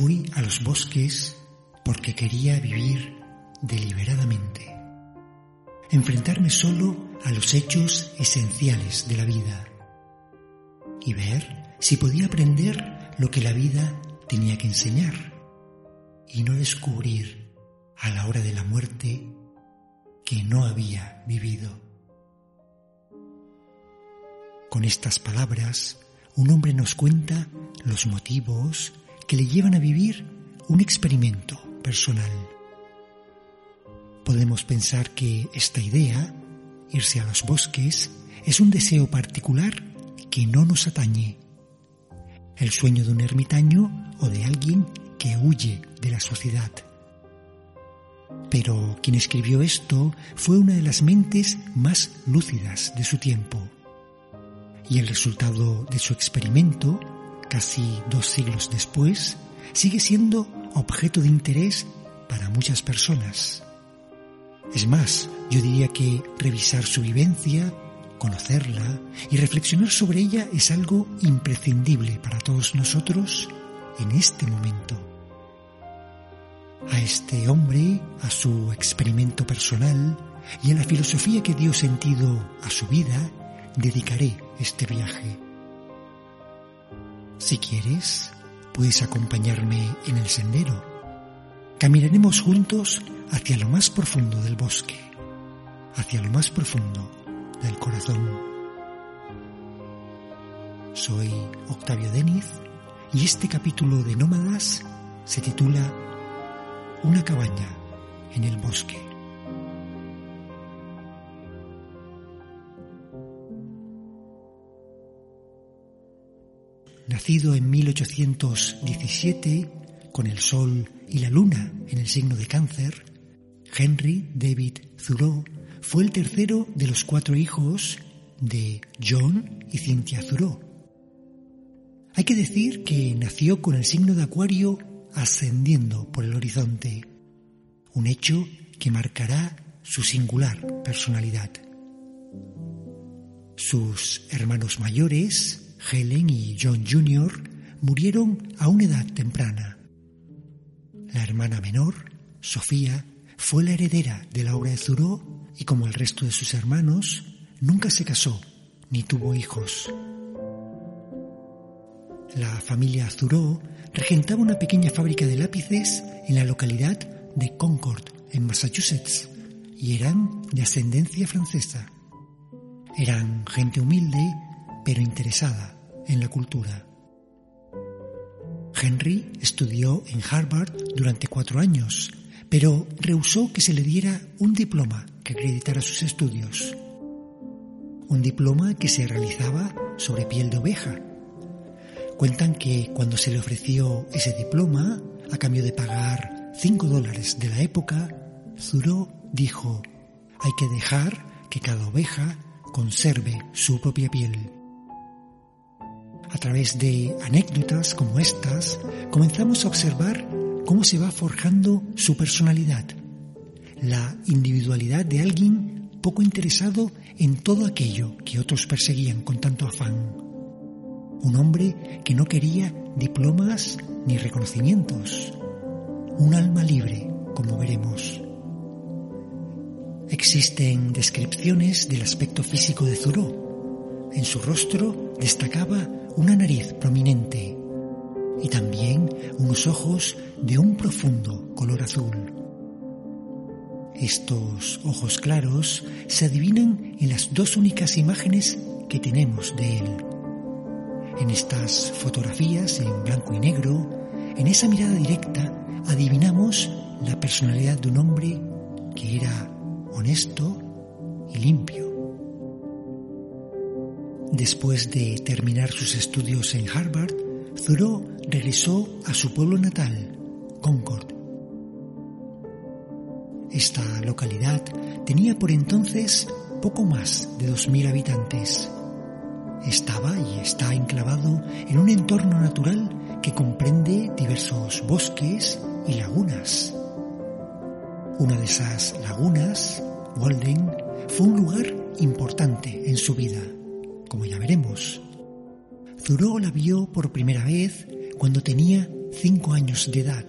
Fui a los bosques porque quería vivir deliberadamente, enfrentarme solo a los hechos esenciales de la vida y ver si podía aprender lo que la vida tenía que enseñar y no descubrir a la hora de la muerte que no había vivido. Con estas palabras, un hombre nos cuenta los motivos que le llevan a vivir un experimento personal. Podemos pensar que esta idea, irse a los bosques, es un deseo particular que no nos atañe. El sueño de un ermitaño o de alguien que huye de la sociedad. Pero quien escribió esto fue una de las mentes más lúcidas de su tiempo. Y el resultado de su experimento casi dos siglos después, sigue siendo objeto de interés para muchas personas. Es más, yo diría que revisar su vivencia, conocerla y reflexionar sobre ella es algo imprescindible para todos nosotros en este momento. A este hombre, a su experimento personal y a la filosofía que dio sentido a su vida, dedicaré este viaje. Si quieres, puedes acompañarme en el sendero. Caminaremos juntos hacia lo más profundo del bosque, hacia lo más profundo del corazón. Soy Octavio Deniz y este capítulo de Nómadas se titula Una cabaña en el bosque. Nacido en 1817, con el Sol y la Luna en el signo de cáncer, Henry David Thoreau fue el tercero de los cuatro hijos de John y Cynthia Thoreau. Hay que decir que nació con el signo de Acuario ascendiendo por el horizonte, un hecho que marcará su singular personalidad. Sus hermanos mayores, Helen y John Jr. murieron a una edad temprana. La hermana menor, Sofía, fue la heredera de la obra de Thoreau y como el resto de sus hermanos, nunca se casó ni tuvo hijos. La familia Thoreau regentaba una pequeña fábrica de lápices en la localidad de Concord, en Massachusetts, y eran de ascendencia francesa. Eran gente humilde pero interesada en la cultura. Henry estudió en Harvard durante cuatro años, pero rehusó que se le diera un diploma que acreditara sus estudios. Un diploma que se realizaba sobre piel de oveja. Cuentan que cuando se le ofreció ese diploma, a cambio de pagar cinco dólares de la época, Thoreau dijo, hay que dejar que cada oveja conserve su propia piel. A través de anécdotas como estas, comenzamos a observar cómo se va forjando su personalidad, la individualidad de alguien poco interesado en todo aquello que otros perseguían con tanto afán. Un hombre que no quería diplomas ni reconocimientos. Un alma libre, como veremos. Existen descripciones del aspecto físico de Thoreau. En su rostro destacaba una nariz prominente y también unos ojos de un profundo color azul. Estos ojos claros se adivinan en las dos únicas imágenes que tenemos de él. En estas fotografías en blanco y negro, en esa mirada directa, adivinamos la personalidad de un hombre que era honesto y limpio. Después de terminar sus estudios en Harvard, Thoreau regresó a su pueblo natal, Concord. Esta localidad tenía por entonces poco más de 2.000 habitantes. Estaba y está enclavado en un entorno natural que comprende diversos bosques y lagunas. Una de esas lagunas, Walden, fue un lugar importante en su vida como ya veremos. Thoreau la vio por primera vez cuando tenía cinco años de edad.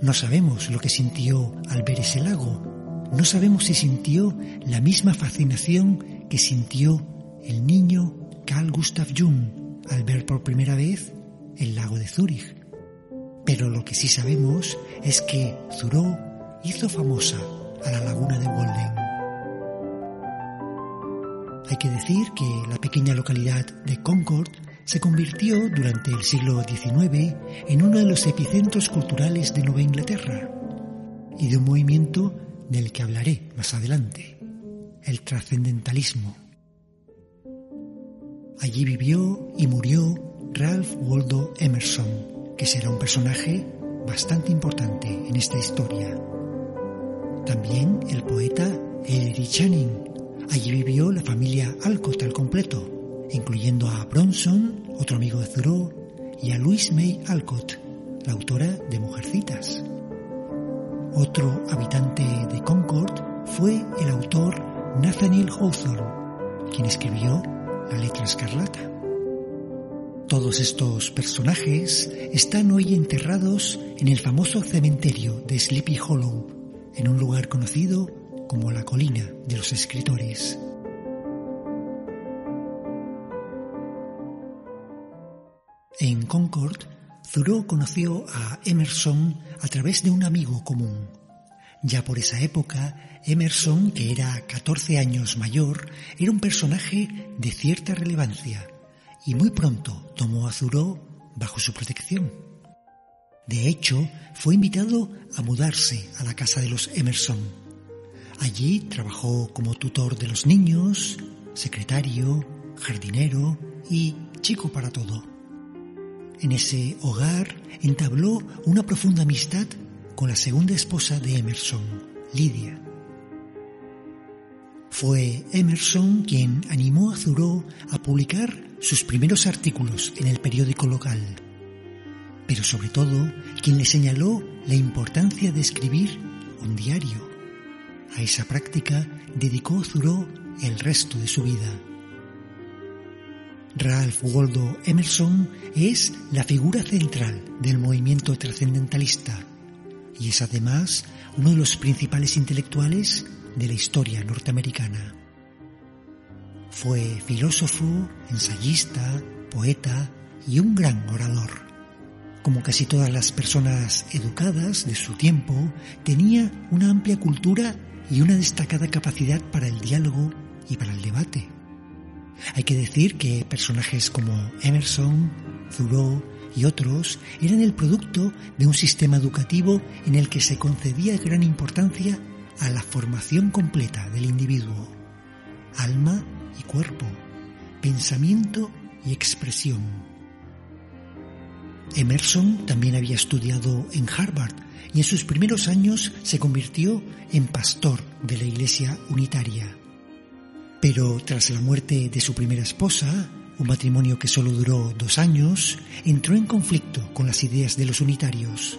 No sabemos lo que sintió al ver ese lago. No sabemos si sintió la misma fascinación que sintió el niño Carl Gustav Jung al ver por primera vez el lago de Zúrich. Pero lo que sí sabemos es que Thoreau hizo famosa a la laguna de Walden. Hay que decir que la pequeña localidad de Concord se convirtió durante el siglo XIX en uno de los epicentros culturales de Nueva Inglaterra y de un movimiento del que hablaré más adelante, el trascendentalismo. Allí vivió y murió Ralph Waldo Emerson, que será un personaje bastante importante en esta historia. También el poeta Ellery Channing. Allí vivió la familia Alcott al completo, incluyendo a Bronson, otro amigo de Thoreau, y a Louise May Alcott, la autora de Mujercitas. Otro habitante de Concord fue el autor Nathaniel Hawthorne, quien escribió La letra escarlata. Todos estos personajes están hoy enterrados en el famoso cementerio de Sleepy Hollow, en un lugar conocido como la colina de los escritores. En Concord, Thoreau conoció a Emerson a través de un amigo común. Ya por esa época, Emerson, que era 14 años mayor, era un personaje de cierta relevancia y muy pronto tomó a Thoreau bajo su protección. De hecho, fue invitado a mudarse a la casa de los Emerson. Allí trabajó como tutor de los niños, secretario, jardinero y chico para todo. En ese hogar entabló una profunda amistad con la segunda esposa de Emerson, Lidia. Fue Emerson quien animó a Thoreau a publicar sus primeros artículos en el periódico local pero sobre todo quien le señaló la importancia de escribir un diario. A esa práctica dedicó Thoreau el resto de su vida. Ralph Waldo Emerson es la figura central del movimiento trascendentalista y es además uno de los principales intelectuales de la historia norteamericana. Fue filósofo, ensayista, poeta y un gran orador como casi todas las personas educadas de su tiempo, tenía una amplia cultura y una destacada capacidad para el diálogo y para el debate. Hay que decir que personajes como Emerson, Thoreau y otros eran el producto de un sistema educativo en el que se concedía gran importancia a la formación completa del individuo, alma y cuerpo, pensamiento y expresión Emerson también había estudiado en Harvard y en sus primeros años se convirtió en pastor de la Iglesia Unitaria. Pero tras la muerte de su primera esposa, un matrimonio que solo duró dos años, entró en conflicto con las ideas de los unitarios.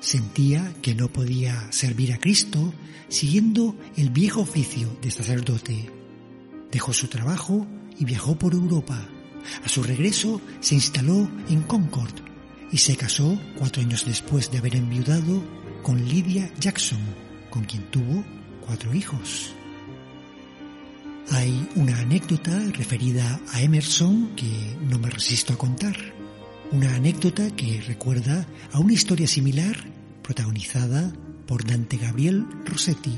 Sentía que no podía servir a Cristo siguiendo el viejo oficio de sacerdote. Dejó su trabajo y viajó por Europa a su regreso se instaló en Concord y se casó cuatro años después de haber enviudado con Lydia Jackson, con quien tuvo cuatro hijos. Hay una anécdota referida a Emerson que no me resisto a contar. Una anécdota que recuerda a una historia similar protagonizada por Dante Gabriel Rossetti.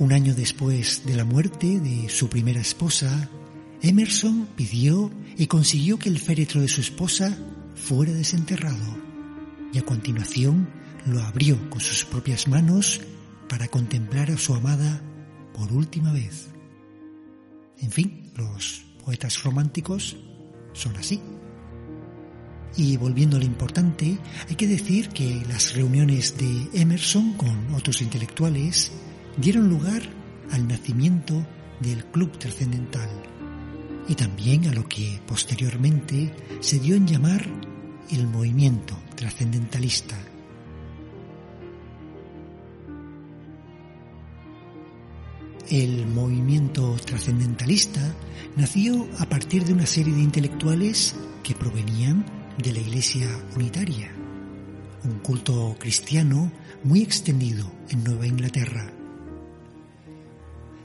Un año después de la muerte de su primera esposa, Emerson pidió y consiguió que el féretro de su esposa fuera desenterrado y a continuación lo abrió con sus propias manos para contemplar a su amada por última vez. En fin, los poetas románticos son así. Y volviendo a lo importante, hay que decir que las reuniones de Emerson con otros intelectuales dieron lugar al nacimiento del Club Trascendental y también a lo que posteriormente se dio en llamar el movimiento trascendentalista. El movimiento trascendentalista nació a partir de una serie de intelectuales que provenían de la Iglesia Unitaria, un culto cristiano muy extendido en Nueva Inglaterra.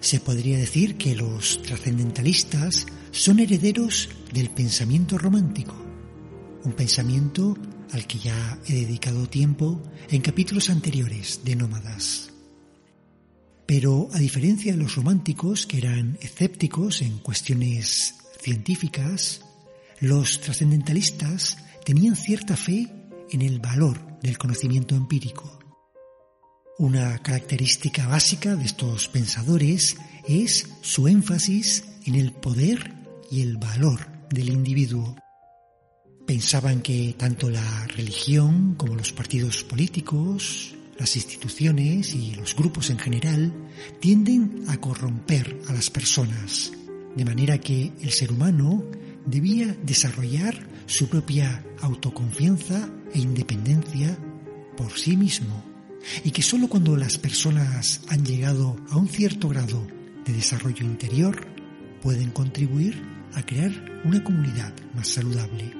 Se podría decir que los trascendentalistas son herederos del pensamiento romántico, un pensamiento al que ya he dedicado tiempo en capítulos anteriores de Nómadas. Pero a diferencia de los románticos, que eran escépticos en cuestiones científicas, los trascendentalistas tenían cierta fe en el valor del conocimiento empírico. Una característica básica de estos pensadores es su énfasis en el poder y el valor del individuo. Pensaban que tanto la religión como los partidos políticos, las instituciones y los grupos en general tienden a corromper a las personas, de manera que el ser humano debía desarrollar su propia autoconfianza e independencia por sí mismo, y que sólo cuando las personas han llegado a un cierto grado de desarrollo interior pueden contribuir a crear una comunidad más saludable.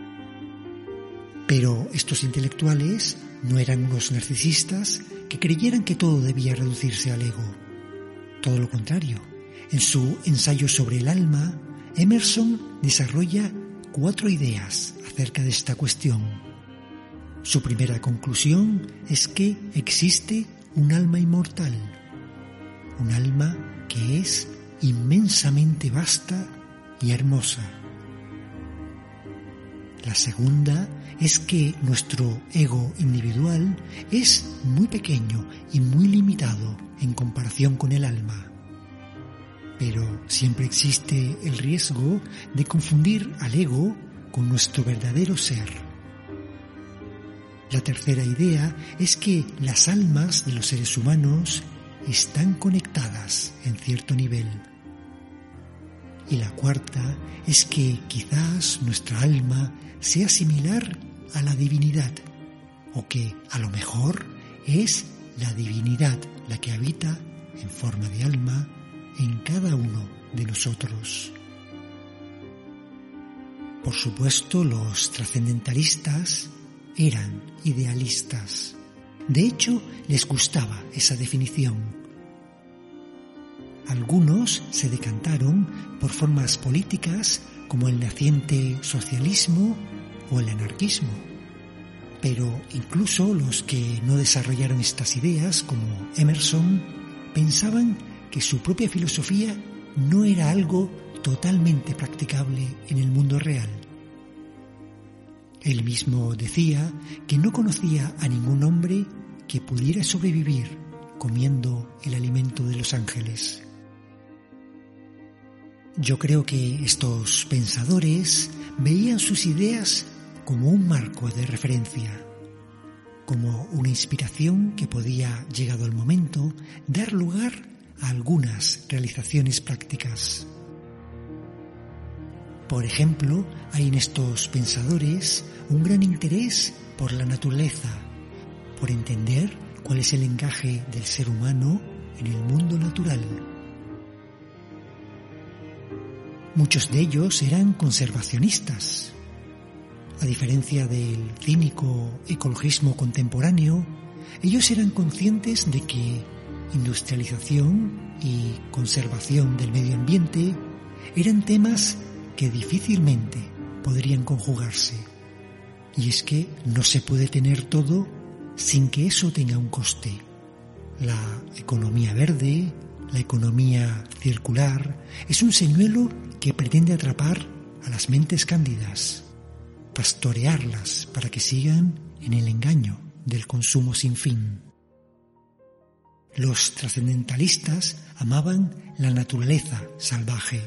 Pero estos intelectuales no eran unos narcisistas que creyeran que todo debía reducirse al ego. Todo lo contrario. En su ensayo sobre el alma, Emerson desarrolla cuatro ideas acerca de esta cuestión. Su primera conclusión es que existe un alma inmortal, un alma que es inmensamente vasta y hermosa. La segunda es que nuestro ego individual es muy pequeño y muy limitado en comparación con el alma. Pero siempre existe el riesgo de confundir al ego con nuestro verdadero ser. La tercera idea es que las almas de los seres humanos están conectadas en cierto nivel. Y la cuarta es que quizás nuestra alma sea similar a la divinidad, o que a lo mejor es la divinidad la que habita en forma de alma en cada uno de nosotros. Por supuesto, los trascendentalistas eran idealistas. De hecho, les gustaba esa definición. Algunos se decantaron por formas políticas como el naciente socialismo o el anarquismo. Pero incluso los que no desarrollaron estas ideas, como Emerson, pensaban que su propia filosofía no era algo totalmente practicable en el mundo real. Él mismo decía que no conocía a ningún hombre que pudiera sobrevivir comiendo el alimento de los ángeles. Yo creo que estos pensadores veían sus ideas como un marco de referencia, como una inspiración que podía, llegado el momento, dar lugar a algunas realizaciones prácticas. Por ejemplo, hay en estos pensadores un gran interés por la naturaleza, por entender cuál es el encaje del ser humano en el mundo natural. Muchos de ellos eran conservacionistas. A diferencia del cínico ecologismo contemporáneo, ellos eran conscientes de que industrialización y conservación del medio ambiente eran temas que difícilmente podrían conjugarse. Y es que no se puede tener todo sin que eso tenga un coste. La economía verde, la economía circular, es un señuelo que pretende atrapar a las mentes cándidas, pastorearlas para que sigan en el engaño del consumo sin fin. Los trascendentalistas amaban la naturaleza salvaje,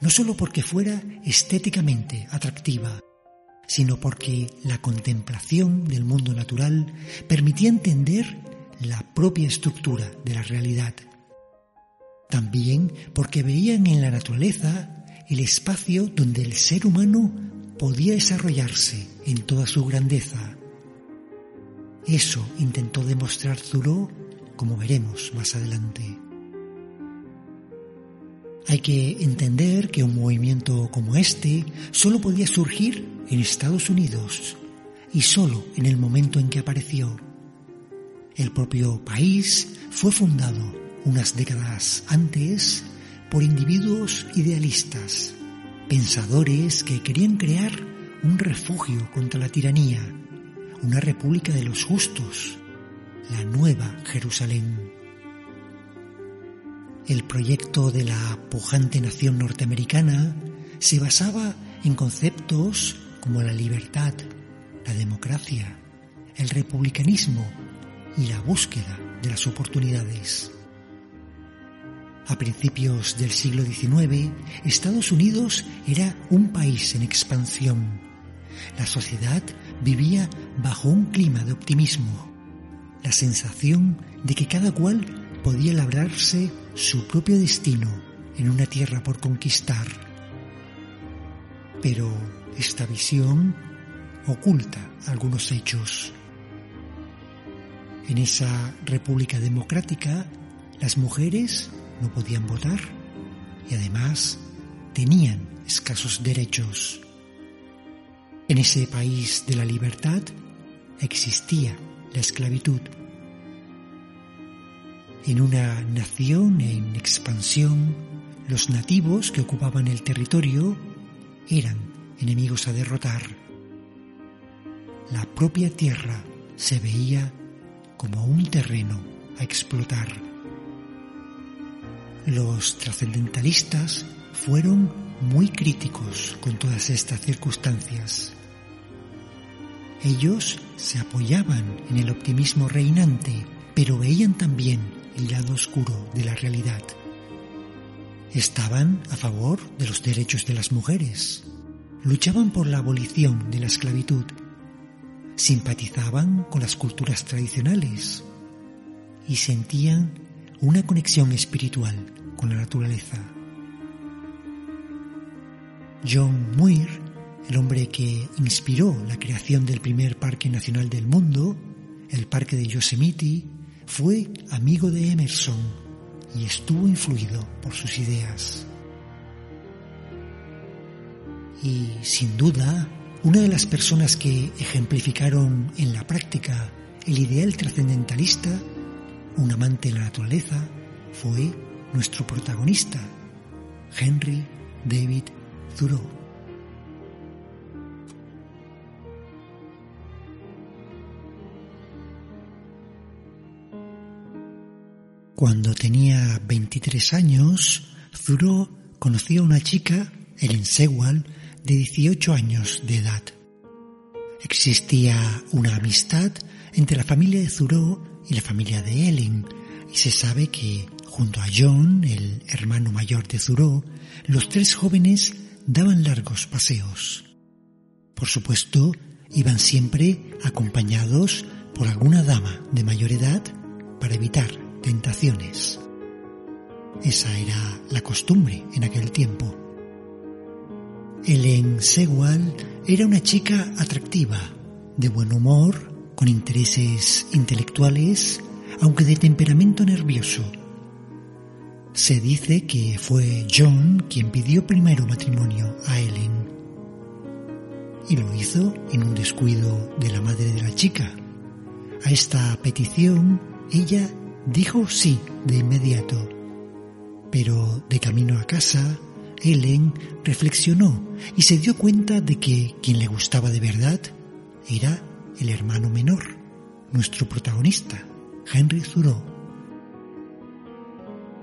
no solo porque fuera estéticamente atractiva, sino porque la contemplación del mundo natural permitía entender la propia estructura de la realidad. También porque veían en la naturaleza el espacio donde el ser humano podía desarrollarse en toda su grandeza. Eso intentó demostrar Thoreau como veremos más adelante. Hay que entender que un movimiento como este solo podía surgir en Estados Unidos y solo en el momento en que apareció. El propio país fue fundado unas décadas antes por individuos idealistas, pensadores que querían crear un refugio contra la tiranía, una república de los justos, la nueva Jerusalén. El proyecto de la pujante nación norteamericana se basaba en conceptos como la libertad, la democracia, el republicanismo y la búsqueda de las oportunidades. A principios del siglo XIX, Estados Unidos era un país en expansión. La sociedad vivía bajo un clima de optimismo, la sensación de que cada cual podía labrarse su propio destino en una tierra por conquistar. Pero esta visión oculta algunos hechos. En esa república democrática, las mujeres no podían votar y además tenían escasos derechos. En ese país de la libertad existía la esclavitud. En una nación en expansión, los nativos que ocupaban el territorio eran enemigos a derrotar. La propia tierra se veía como un terreno a explotar. Los trascendentalistas fueron muy críticos con todas estas circunstancias. Ellos se apoyaban en el optimismo reinante, pero veían también el lado oscuro de la realidad. Estaban a favor de los derechos de las mujeres, luchaban por la abolición de la esclavitud, simpatizaban con las culturas tradicionales y sentían una conexión espiritual con la naturaleza. John Muir, el hombre que inspiró la creación del primer parque nacional del mundo, el parque de Yosemite, fue amigo de Emerson y estuvo influido por sus ideas. Y sin duda, una de las personas que ejemplificaron en la práctica el ideal trascendentalista, un amante de la naturaleza, fue nuestro protagonista, Henry David Thoreau. Cuando tenía 23 años, Thoreau conoció a una chica, Ellen Sewell, de 18 años de edad. Existía una amistad entre la familia de Thoreau y la familia de Ellen, y se sabe que junto a John, el hermano mayor de Thoreau, los tres jóvenes daban largos paseos. Por supuesto, iban siempre acompañados por alguna dama de mayor edad para evitar tentaciones. Esa era la costumbre en aquel tiempo. Ellen Sewell era una chica atractiva, de buen humor, con intereses intelectuales, aunque de temperamento nervioso. Se dice que fue John quien pidió primero matrimonio a Ellen. Y lo hizo en un descuido de la madre de la chica. A esta petición ella dijo sí de inmediato. Pero de camino a casa, Ellen reflexionó y se dio cuenta de que quien le gustaba de verdad era el hermano menor, nuestro protagonista, Henry Thoreau.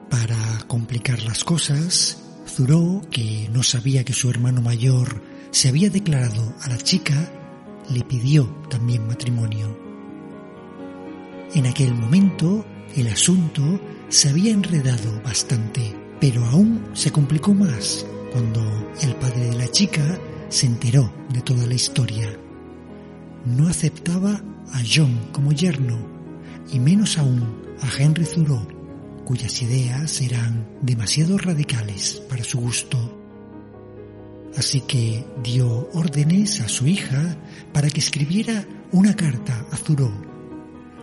Para complicar las cosas, Thoreau, que no sabía que su hermano mayor se había declarado a la chica, le pidió también matrimonio. En aquel momento, el asunto se había enredado bastante pero aún se complicó más cuando el padre de la chica se enteró de toda la historia. No aceptaba a John como yerno y menos aún a Henry Thoreau, cuyas ideas eran demasiado radicales para su gusto. Así que dio órdenes a su hija para que escribiera una carta a Thoreau,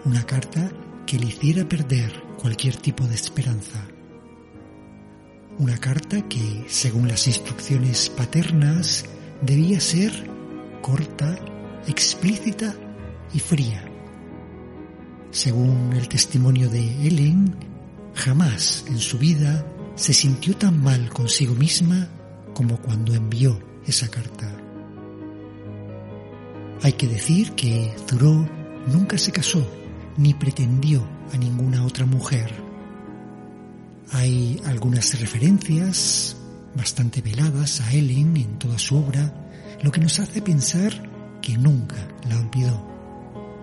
una carta que le hiciera perder cualquier tipo de esperanza. Una carta que, según las instrucciones paternas, debía ser corta explícita y fría. Según el testimonio de Ellen, jamás en su vida se sintió tan mal consigo misma como cuando envió esa carta. Hay que decir que Thoreau nunca se casó ni pretendió a ninguna otra mujer. Hay algunas referencias bastante veladas a Ellen en toda su obra, lo que nos hace pensar que nunca la olvidó.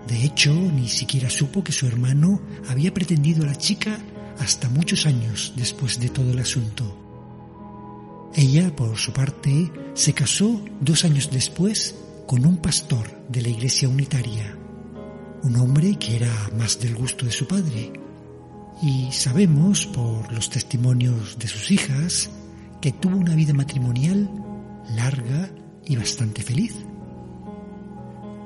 De hecho, ni siquiera supo que su hermano había pretendido a la chica hasta muchos años después de todo el asunto. Ella, por su parte, se casó dos años después con un pastor de la iglesia unitaria, un hombre que era más del gusto de su padre. Y sabemos, por los testimonios de sus hijas, que tuvo una vida matrimonial larga y bastante feliz.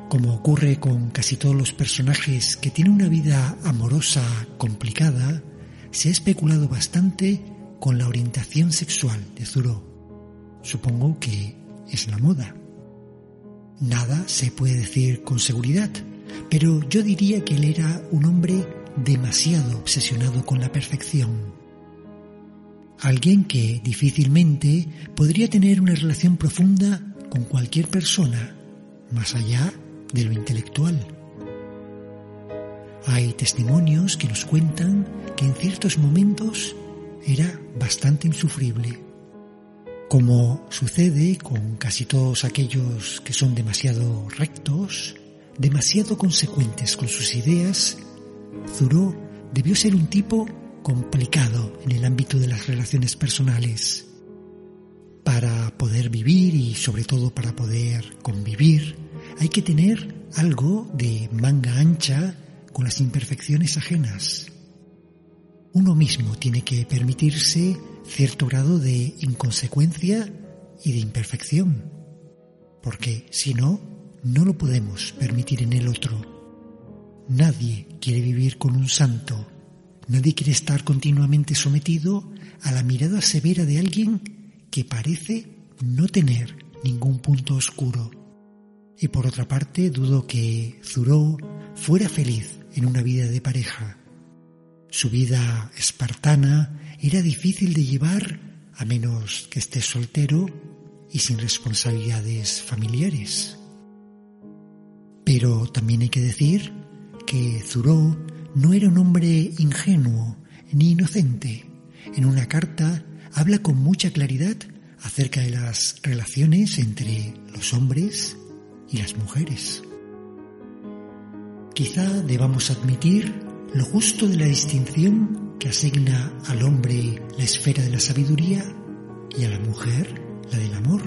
Como ocurre con casi todos los personajes que tienen una vida amorosa complicada, se ha especulado bastante con la orientación sexual de Zuro. Supongo que es la moda. Nada se puede decir con seguridad, pero yo diría que él era un hombre demasiado obsesionado con la perfección. Alguien que difícilmente podría tener una relación profunda con cualquier persona, más allá de lo intelectual. Hay testimonios que nos cuentan que en ciertos momentos era bastante insufrible, como sucede con casi todos aquellos que son demasiado rectos, demasiado consecuentes con sus ideas, Zuró debió ser un tipo complicado en el ámbito de las relaciones personales. Para poder vivir y sobre todo para poder convivir, hay que tener algo de manga ancha con las imperfecciones ajenas. Uno mismo tiene que permitirse cierto grado de inconsecuencia y de imperfección, porque si no, no lo podemos permitir en el otro. Nadie quiere vivir con un santo, nadie quiere estar continuamente sometido a la mirada severa de alguien que parece no tener ningún punto oscuro. Y por otra parte, dudo que Zuró fuera feliz en una vida de pareja. Su vida espartana era difícil de llevar a menos que esté soltero y sin responsabilidades familiares. Pero también hay que decir que Zuró no era un hombre ingenuo ni inocente. En una carta habla con mucha claridad acerca de las relaciones entre los hombres y las mujeres. Quizá debamos admitir lo justo de la distinción que asigna al hombre la esfera de la sabiduría y a la mujer la del amor,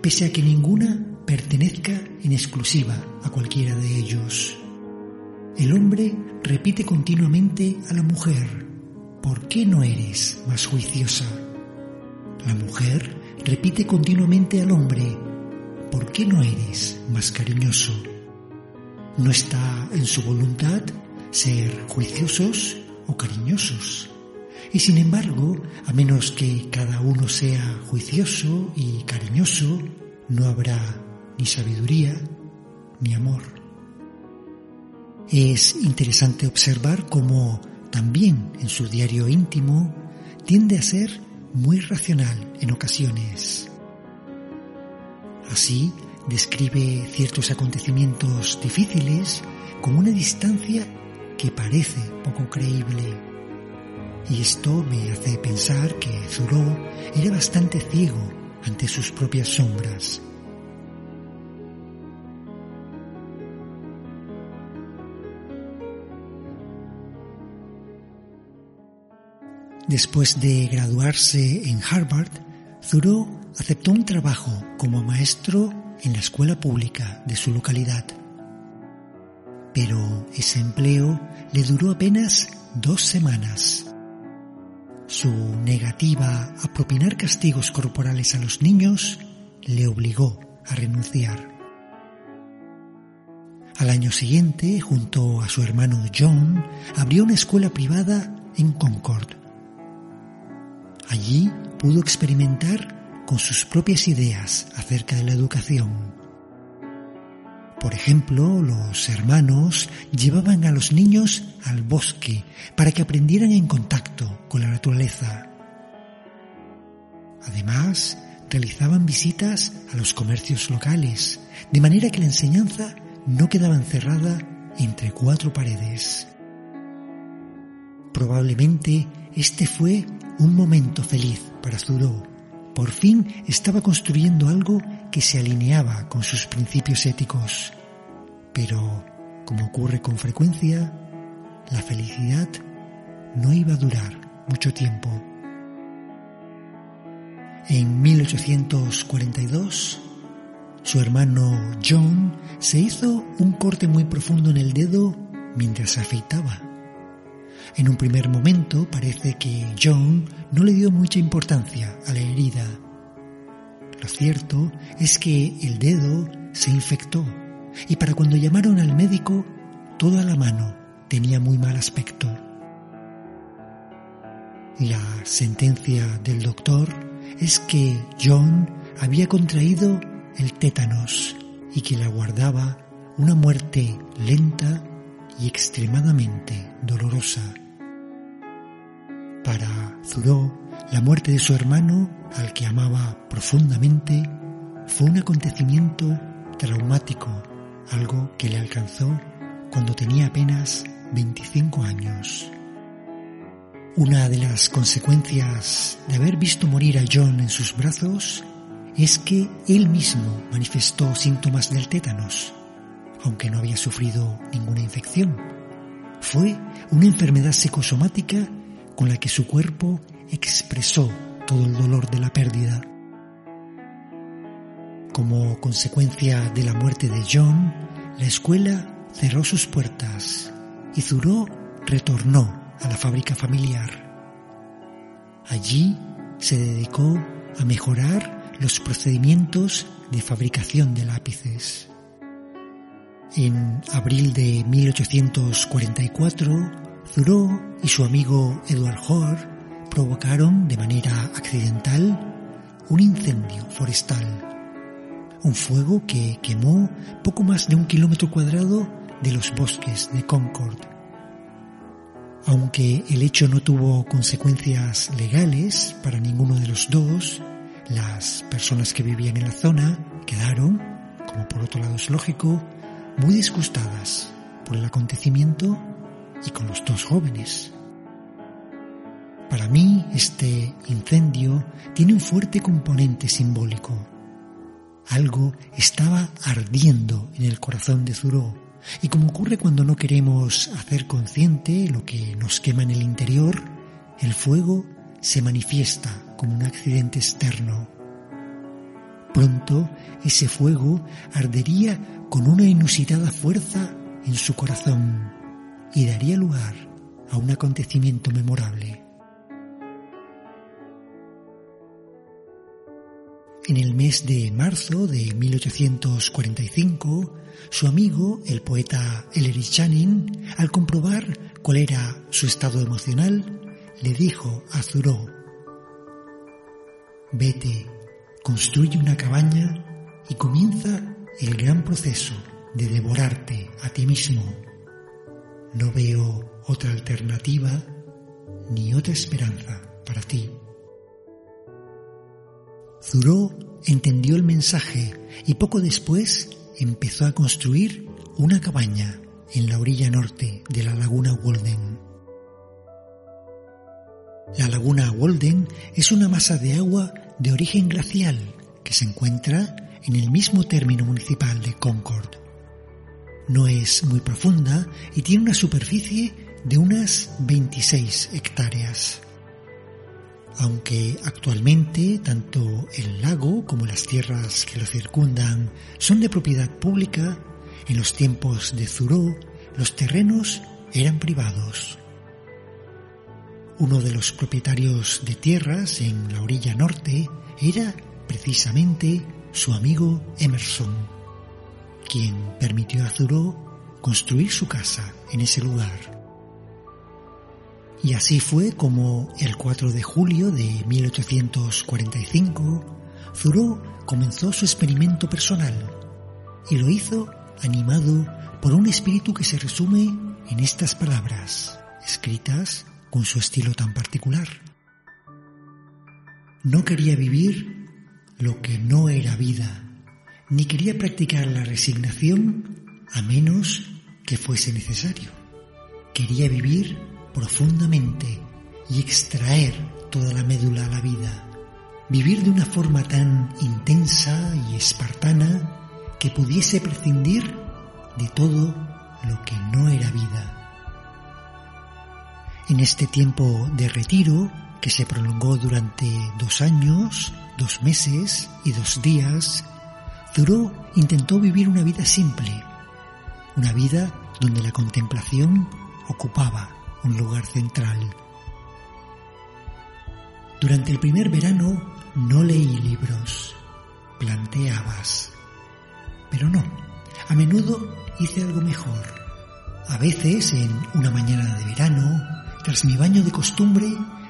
pese a que ninguna pertenezca en exclusiva a cualquiera de ellos. El hombre repite continuamente a la mujer, ¿por qué no eres más juiciosa? La mujer repite continuamente al hombre, ¿por qué no eres más cariñoso? No está en su voluntad ser juiciosos o cariñosos. Y sin embargo, a menos que cada uno sea juicioso y cariñoso, no habrá ni sabiduría ni amor. Es interesante observar cómo también en su diario íntimo tiende a ser muy racional en ocasiones. Así, describe ciertos acontecimientos difíciles con una distancia que parece poco creíble. Y esto me hace pensar que Thoreau era bastante ciego ante sus propias sombras. Después de graduarse en Harvard, Thoreau aceptó un trabajo como maestro en la escuela pública de su localidad. Pero ese empleo le duró apenas dos semanas. Su negativa a propinar castigos corporales a los niños le obligó a renunciar. Al año siguiente, junto a su hermano John, abrió una escuela privada en Concord. Allí pudo experimentar con sus propias ideas acerca de la educación. Por ejemplo, los hermanos llevaban a los niños al bosque para que aprendieran en contacto con la naturaleza. Además, realizaban visitas a los comercios locales, de manera que la enseñanza no quedaba encerrada entre cuatro paredes. Probablemente este fue un momento feliz para Zuro. Por fin estaba construyendo algo que se alineaba con sus principios éticos. Pero, como ocurre con frecuencia, la felicidad no iba a durar mucho tiempo. En 1842, su hermano John se hizo un corte muy profundo en el dedo mientras afeitaba. En un primer momento parece que John no le dio mucha importancia a la herida. Lo cierto es que el dedo se infectó y para cuando llamaron al médico toda la mano tenía muy mal aspecto. La sentencia del doctor es que John había contraído el tétanos y que le aguardaba una muerte lenta y extremadamente dolorosa. Para Zuró, la muerte de su hermano, al que amaba profundamente, fue un acontecimiento traumático, algo que le alcanzó cuando tenía apenas 25 años. Una de las consecuencias de haber visto morir a John en sus brazos es que él mismo manifestó síntomas del tétanos, aunque no había sufrido ninguna infección. Fue una enfermedad psicosomática con la que su cuerpo expresó todo el dolor de la pérdida. Como consecuencia de la muerte de John, la escuela cerró sus puertas y Zuró retornó a la fábrica familiar. Allí se dedicó a mejorar los procedimientos de fabricación de lápices. En abril de 1844, Thoreau y su amigo Edward Hoare provocaron de manera accidental un incendio forestal, un fuego que quemó poco más de un kilómetro cuadrado de los bosques de Concord. Aunque el hecho no tuvo consecuencias legales para ninguno de los dos, las personas que vivían en la zona quedaron, como por otro lado es lógico, muy disgustadas por el acontecimiento y con los dos jóvenes. Para mí este incendio tiene un fuerte componente simbólico. Algo estaba ardiendo en el corazón de Zuró y como ocurre cuando no queremos hacer consciente lo que nos quema en el interior, el fuego se manifiesta como un accidente externo. Pronto ese fuego ardería con una inusitada fuerza en su corazón y daría lugar a un acontecimiento memorable. En el mes de marzo de 1845, su amigo, el poeta Ellery Channing, al comprobar cuál era su estado emocional, le dijo a Thoreau, Vete, construye una cabaña y comienza el gran proceso de devorarte a ti mismo. No veo otra alternativa ni otra esperanza para ti. Zuró entendió el mensaje y poco después empezó a construir una cabaña en la orilla norte de la laguna Walden. La laguna Walden es una masa de agua de origen glacial que se encuentra en el mismo término municipal de Concord. No es muy profunda y tiene una superficie de unas 26 hectáreas aunque actualmente tanto el lago como las tierras que lo circundan son de propiedad pública, en los tiempos de Zuró los terrenos eran privados. Uno de los propietarios de tierras en la orilla norte era precisamente su amigo Emerson, quien permitió a Zuró construir su casa en ese lugar. Y así fue como el 4 de julio de 1845 Thoreau comenzó su experimento personal y lo hizo animado por un espíritu que se resume en estas palabras, escritas con su estilo tan particular. No quería vivir lo que no era vida, ni quería practicar la resignación a menos que fuese necesario. Quería vivir profundamente y extraer toda la médula a la vida, vivir de una forma tan intensa y espartana que pudiese prescindir de todo lo que no era vida. En este tiempo de retiro, que se prolongó durante dos años, dos meses y dos días, Thoreau intentó vivir una vida simple, una vida donde la contemplación ocupaba un lugar central. Durante el primer verano no leí libros, planté habas. Pero no, a menudo hice algo mejor. A veces, en una mañana de verano, tras mi baño de costumbre,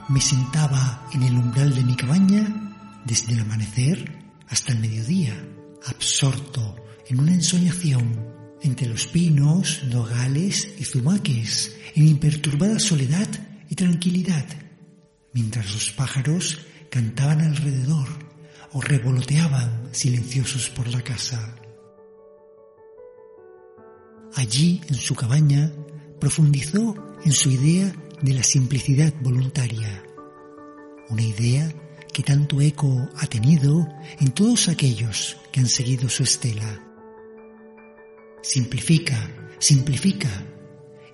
me sentaba en el umbral de mi cabaña desde el amanecer hasta el mediodía, absorto en una ensoñación entre los pinos, nogales y zumaques, en imperturbada soledad y tranquilidad, mientras los pájaros cantaban alrededor o revoloteaban silenciosos por la casa. Allí, en su cabaña, profundizó en su idea de la simplicidad voluntaria, una idea que tanto eco ha tenido en todos aquellos que han seguido su estela. Simplifica, simplifica.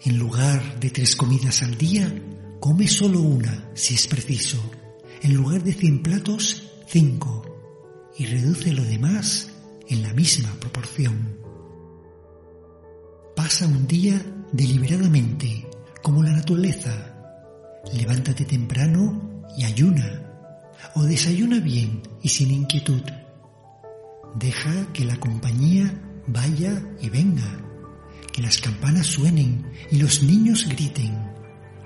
En lugar de tres comidas al día, come solo una si es preciso. En lugar de cien platos, cinco. Y reduce lo demás en la misma proporción. Pasa un día deliberadamente como la naturaleza. Levántate temprano y ayuna, o desayuna bien y sin inquietud. Deja que la compañía vaya y venga, que las campanas suenen y los niños griten,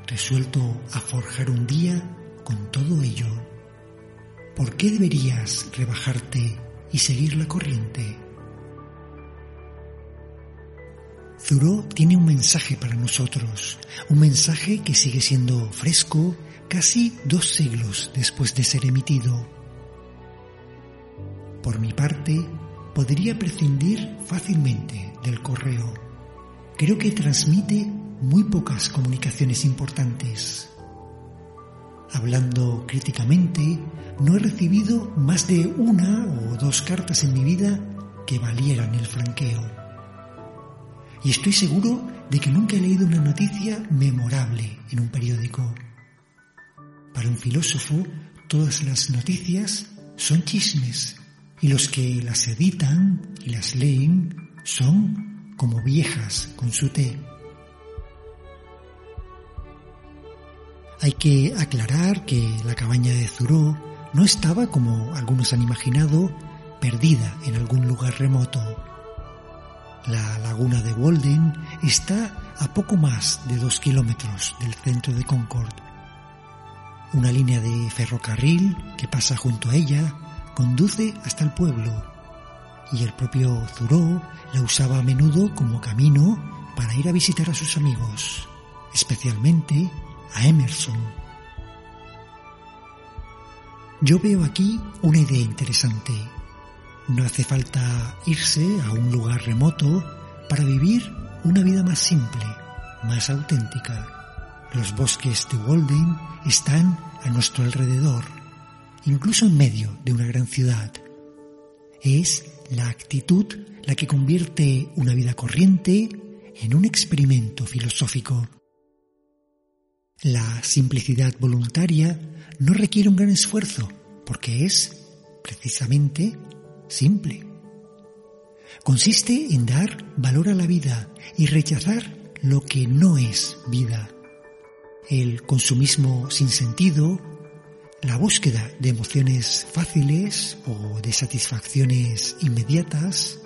resuelto a forjar un día con todo ello. ¿Por qué deberías rebajarte y seguir la corriente? Zuró tiene un mensaje para nosotros, un mensaje que sigue siendo fresco casi dos siglos después de ser emitido. Por mi parte, podría prescindir fácilmente del correo. Creo que transmite muy pocas comunicaciones importantes. Hablando críticamente, no he recibido más de una o dos cartas en mi vida que valieran el franqueo y estoy seguro de que nunca he leído una noticia memorable en un periódico. Para un filósofo, todas las noticias son chismes y los que las editan y las leen son como viejas con su té. Hay que aclarar que la cabaña de Zuró no estaba, como algunos han imaginado, perdida en algún lugar remoto. La laguna de Walden está a poco más de dos kilómetros del centro de Concord. Una línea de ferrocarril que pasa junto a ella conduce hasta el pueblo y el propio Thoreau la usaba a menudo como camino para ir a visitar a sus amigos, especialmente a Emerson. Yo veo aquí una idea interesante no hace falta irse a un lugar remoto para vivir una vida más simple, más auténtica. Los bosques de Walden están a nuestro alrededor, incluso en medio de una gran ciudad. Es la actitud la que convierte una vida corriente en un experimento filosófico. La simplicidad voluntaria no requiere un gran esfuerzo porque es, precisamente, simple. Consiste en dar valor a la vida y rechazar lo que no es vida. El consumismo sin sentido, la búsqueda de emociones fáciles o de satisfacciones inmediatas,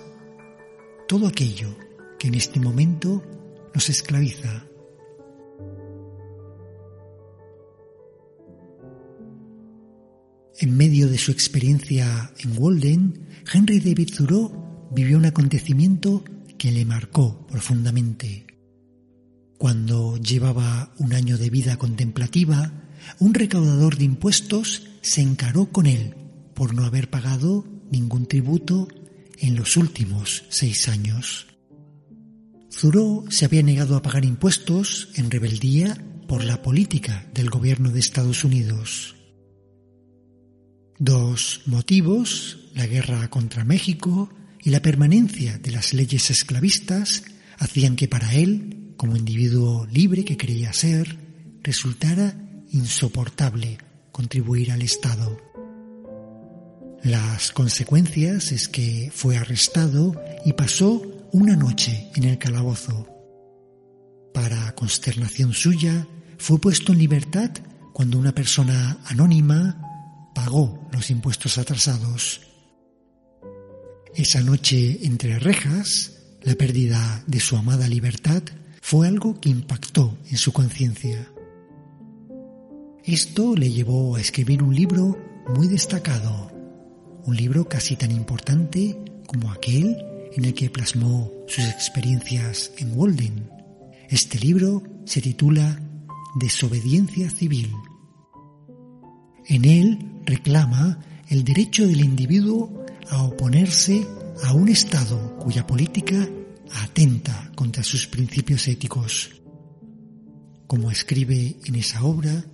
todo aquello que en este momento nos esclaviza. En medio de su experiencia en Walden, Henry David Thoreau vivió un acontecimiento que le marcó profundamente. Cuando llevaba un año de vida contemplativa, un recaudador de impuestos se encaró con él por no haber pagado ningún tributo en los últimos seis años. Zuró se había negado a pagar impuestos en rebeldía por la política del gobierno de Estados Unidos. Dos motivos, la guerra contra México y la permanencia de las leyes esclavistas, hacían que para él, como individuo libre que creía ser, resultara insoportable contribuir al Estado. Las consecuencias es que fue arrestado y pasó una noche en el calabozo. Para consternación suya, fue puesto en libertad cuando una persona anónima pagó los impuestos atrasados. Esa noche entre rejas, la pérdida de su amada libertad fue algo que impactó en su conciencia. Esto le llevó a escribir un libro muy destacado, un libro casi tan importante como aquel en el que plasmó sus experiencias en Walden. Este libro se titula Desobediencia Civil. En él reclama el derecho del individuo a oponerse a un Estado cuya política atenta contra sus principios éticos. Como escribe en esa obra,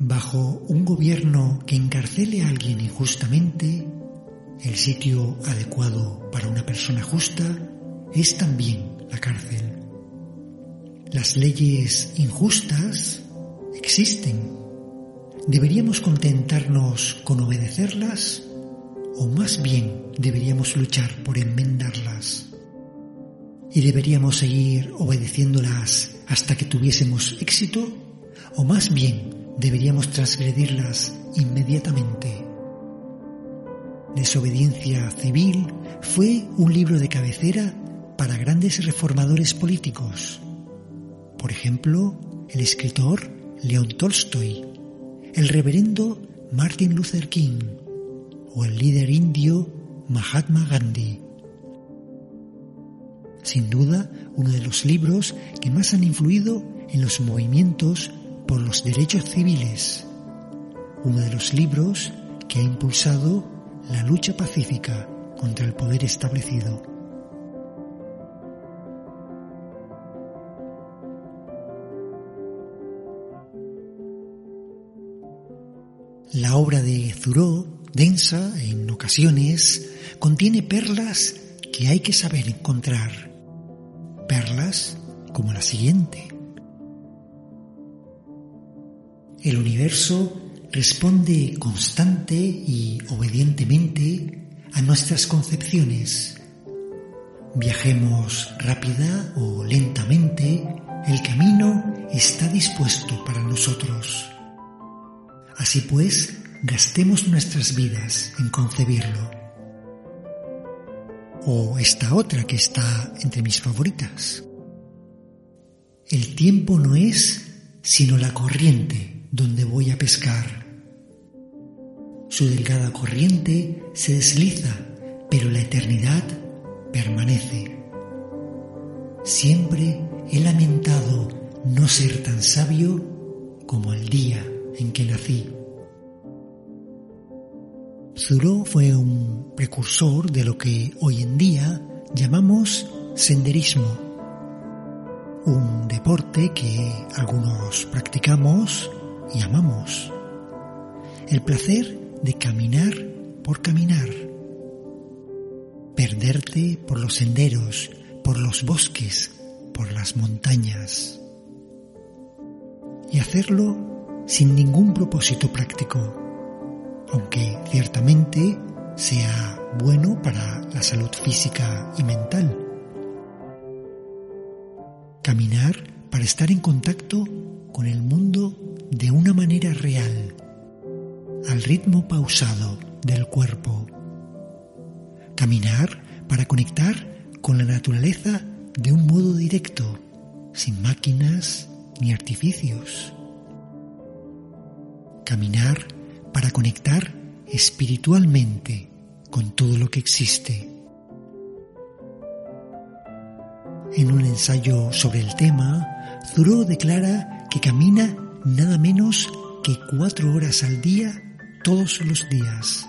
bajo un gobierno que encarcele a alguien injustamente, el sitio adecuado para una persona justa es también la cárcel. Las leyes injustas existen ¿Deberíamos contentarnos con obedecerlas o más bien deberíamos luchar por enmendarlas? ¿Y deberíamos seguir obedeciéndolas hasta que tuviésemos éxito o más bien deberíamos transgredirlas inmediatamente? Desobediencia civil fue un libro de cabecera para grandes reformadores políticos. Por ejemplo, el escritor León Tolstoy, el reverendo Martin Luther King o el líder indio Mahatma Gandhi. Sin duda, uno de los libros que más han influido en los movimientos por los derechos civiles. Uno de los libros que ha impulsado la lucha pacífica contra el poder establecido. La obra de Thoreau, densa en ocasiones, contiene perlas que hay que saber encontrar. Perlas como la siguiente. El universo responde constante y obedientemente a nuestras concepciones. Viajemos rápida o lentamente, el camino está dispuesto para nosotros. Así pues, gastemos nuestras vidas en concebirlo. O esta otra que está entre mis favoritas. El tiempo no es sino la corriente donde voy a pescar. Su delgada corriente se desliza, pero la eternidad permanece. Siempre he lamentado no ser tan sabio como el día en que nací. Thoreau fue un precursor de lo que hoy en día llamamos senderismo, un deporte que algunos practicamos y amamos. El placer de caminar por caminar, perderte por los senderos, por los bosques, por las montañas y hacerlo sin ningún propósito práctico, aunque ciertamente sea bueno para la salud física y mental. Caminar para estar en contacto con el mundo de una manera real, al ritmo pausado del cuerpo. Caminar para conectar con la naturaleza de un modo directo, sin máquinas ni artificios caminar para conectar espiritualmente con todo lo que existe. En un ensayo sobre el tema, Thoreau declara que camina nada menos que cuatro horas al día todos los días.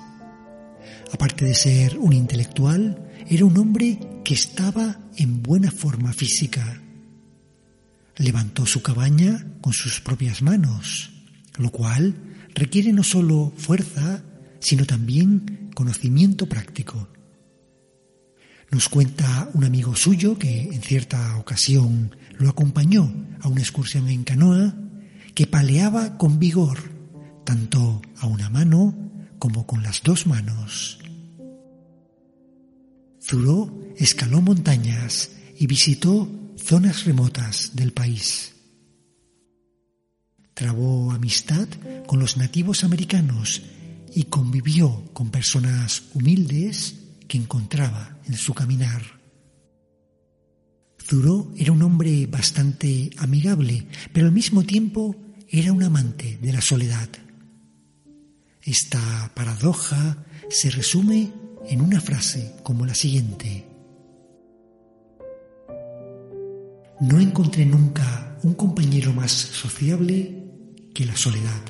Aparte de ser un intelectual, era un hombre que estaba en buena forma física. Levantó su cabaña con sus propias manos, lo cual requiere no solo fuerza, sino también conocimiento práctico. Nos cuenta un amigo suyo que en cierta ocasión lo acompañó a una excursión en canoa que paleaba con vigor, tanto a una mano como con las dos manos. Zuró escaló montañas y visitó zonas remotas del país. Trabó amistad con los nativos americanos y convivió con personas humildes que encontraba en su caminar. Zuró era un hombre bastante amigable, pero al mismo tiempo era un amante de la soledad. Esta paradoja se resume en una frase como la siguiente. No encontré nunca un compañero más sociable que la soledad.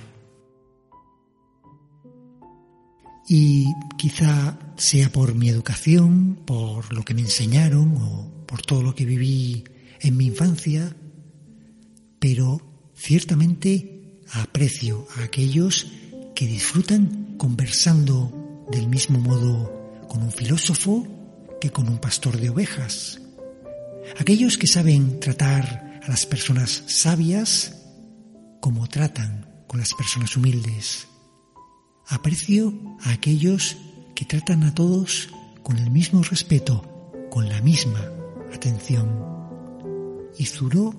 Y quizá sea por mi educación, por lo que me enseñaron o por todo lo que viví en mi infancia, pero ciertamente aprecio a aquellos que disfrutan conversando del mismo modo con un filósofo que con un pastor de ovejas. Aquellos que saben tratar a las personas sabias como tratan con las personas humildes. Aprecio a aquellos que tratan a todos con el mismo respeto, con la misma atención. Y Zuró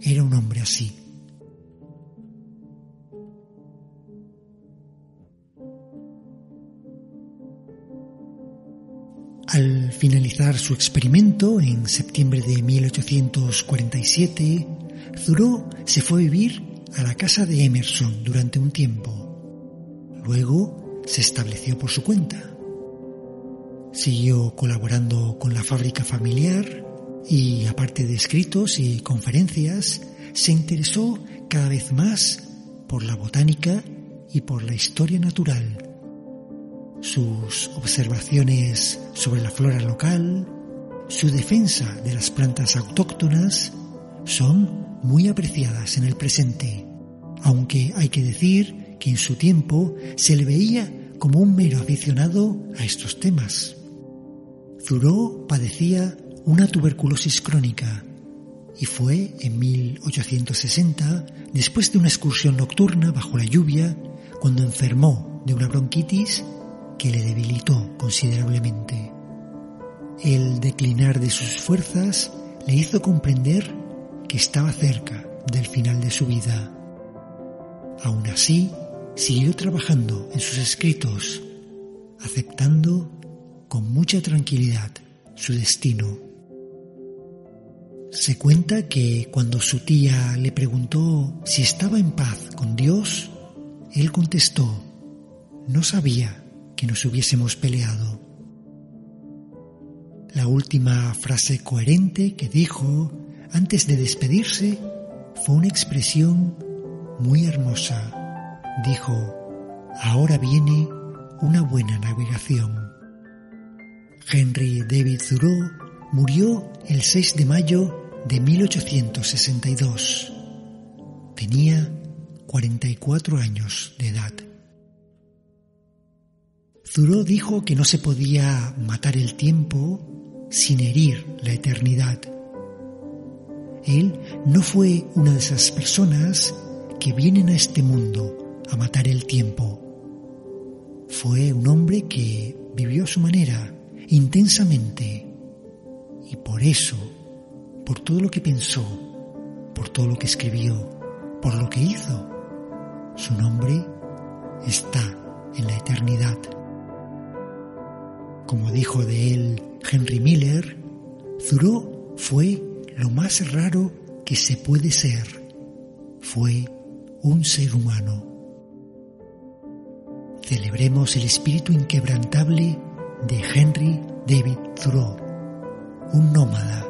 era un hombre así. Al finalizar su experimento en septiembre de 1847, Thoreau se fue a vivir a la casa de Emerson durante un tiempo. Luego se estableció por su cuenta. Siguió colaborando con la fábrica familiar y, aparte de escritos y conferencias, se interesó cada vez más por la botánica y por la historia natural. Sus observaciones sobre la flora local, su defensa de las plantas autóctonas, son muy apreciadas en el presente, aunque hay que decir que en su tiempo se le veía como un mero aficionado a estos temas. Thoreau padecía una tuberculosis crónica y fue en 1860, después de una excursión nocturna bajo la lluvia, cuando enfermó de una bronquitis que le debilitó considerablemente. El declinar de sus fuerzas le hizo comprender que estaba cerca del final de su vida. Aún así, siguió trabajando en sus escritos, aceptando con mucha tranquilidad su destino. Se cuenta que cuando su tía le preguntó si estaba en paz con Dios, él contestó, no sabía que nos hubiésemos peleado. La última frase coherente que dijo antes de despedirse fue una expresión muy hermosa dijo, ahora viene una buena navegación. Henry David Thoreau murió el 6 de mayo de 1862. Tenía 44 años de edad. Thoreau dijo que no se podía matar el tiempo sin herir la eternidad. Él no fue una de esas personas que vienen a este mundo a matar el tiempo. Fue un hombre que vivió a su manera, intensamente, y por eso, por todo lo que pensó, por todo lo que escribió, por lo que hizo, su nombre está en la eternidad. Como dijo de él Henry Miller, Thoreau fue lo más raro que se puede ser. Fue un ser humano. Celebremos el espíritu inquebrantable de Henry David Thoreau, un nómada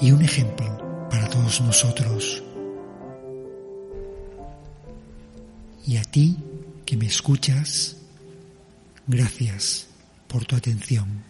y un ejemplo para todos nosotros. Y a ti que me escuchas, gracias por tu atención.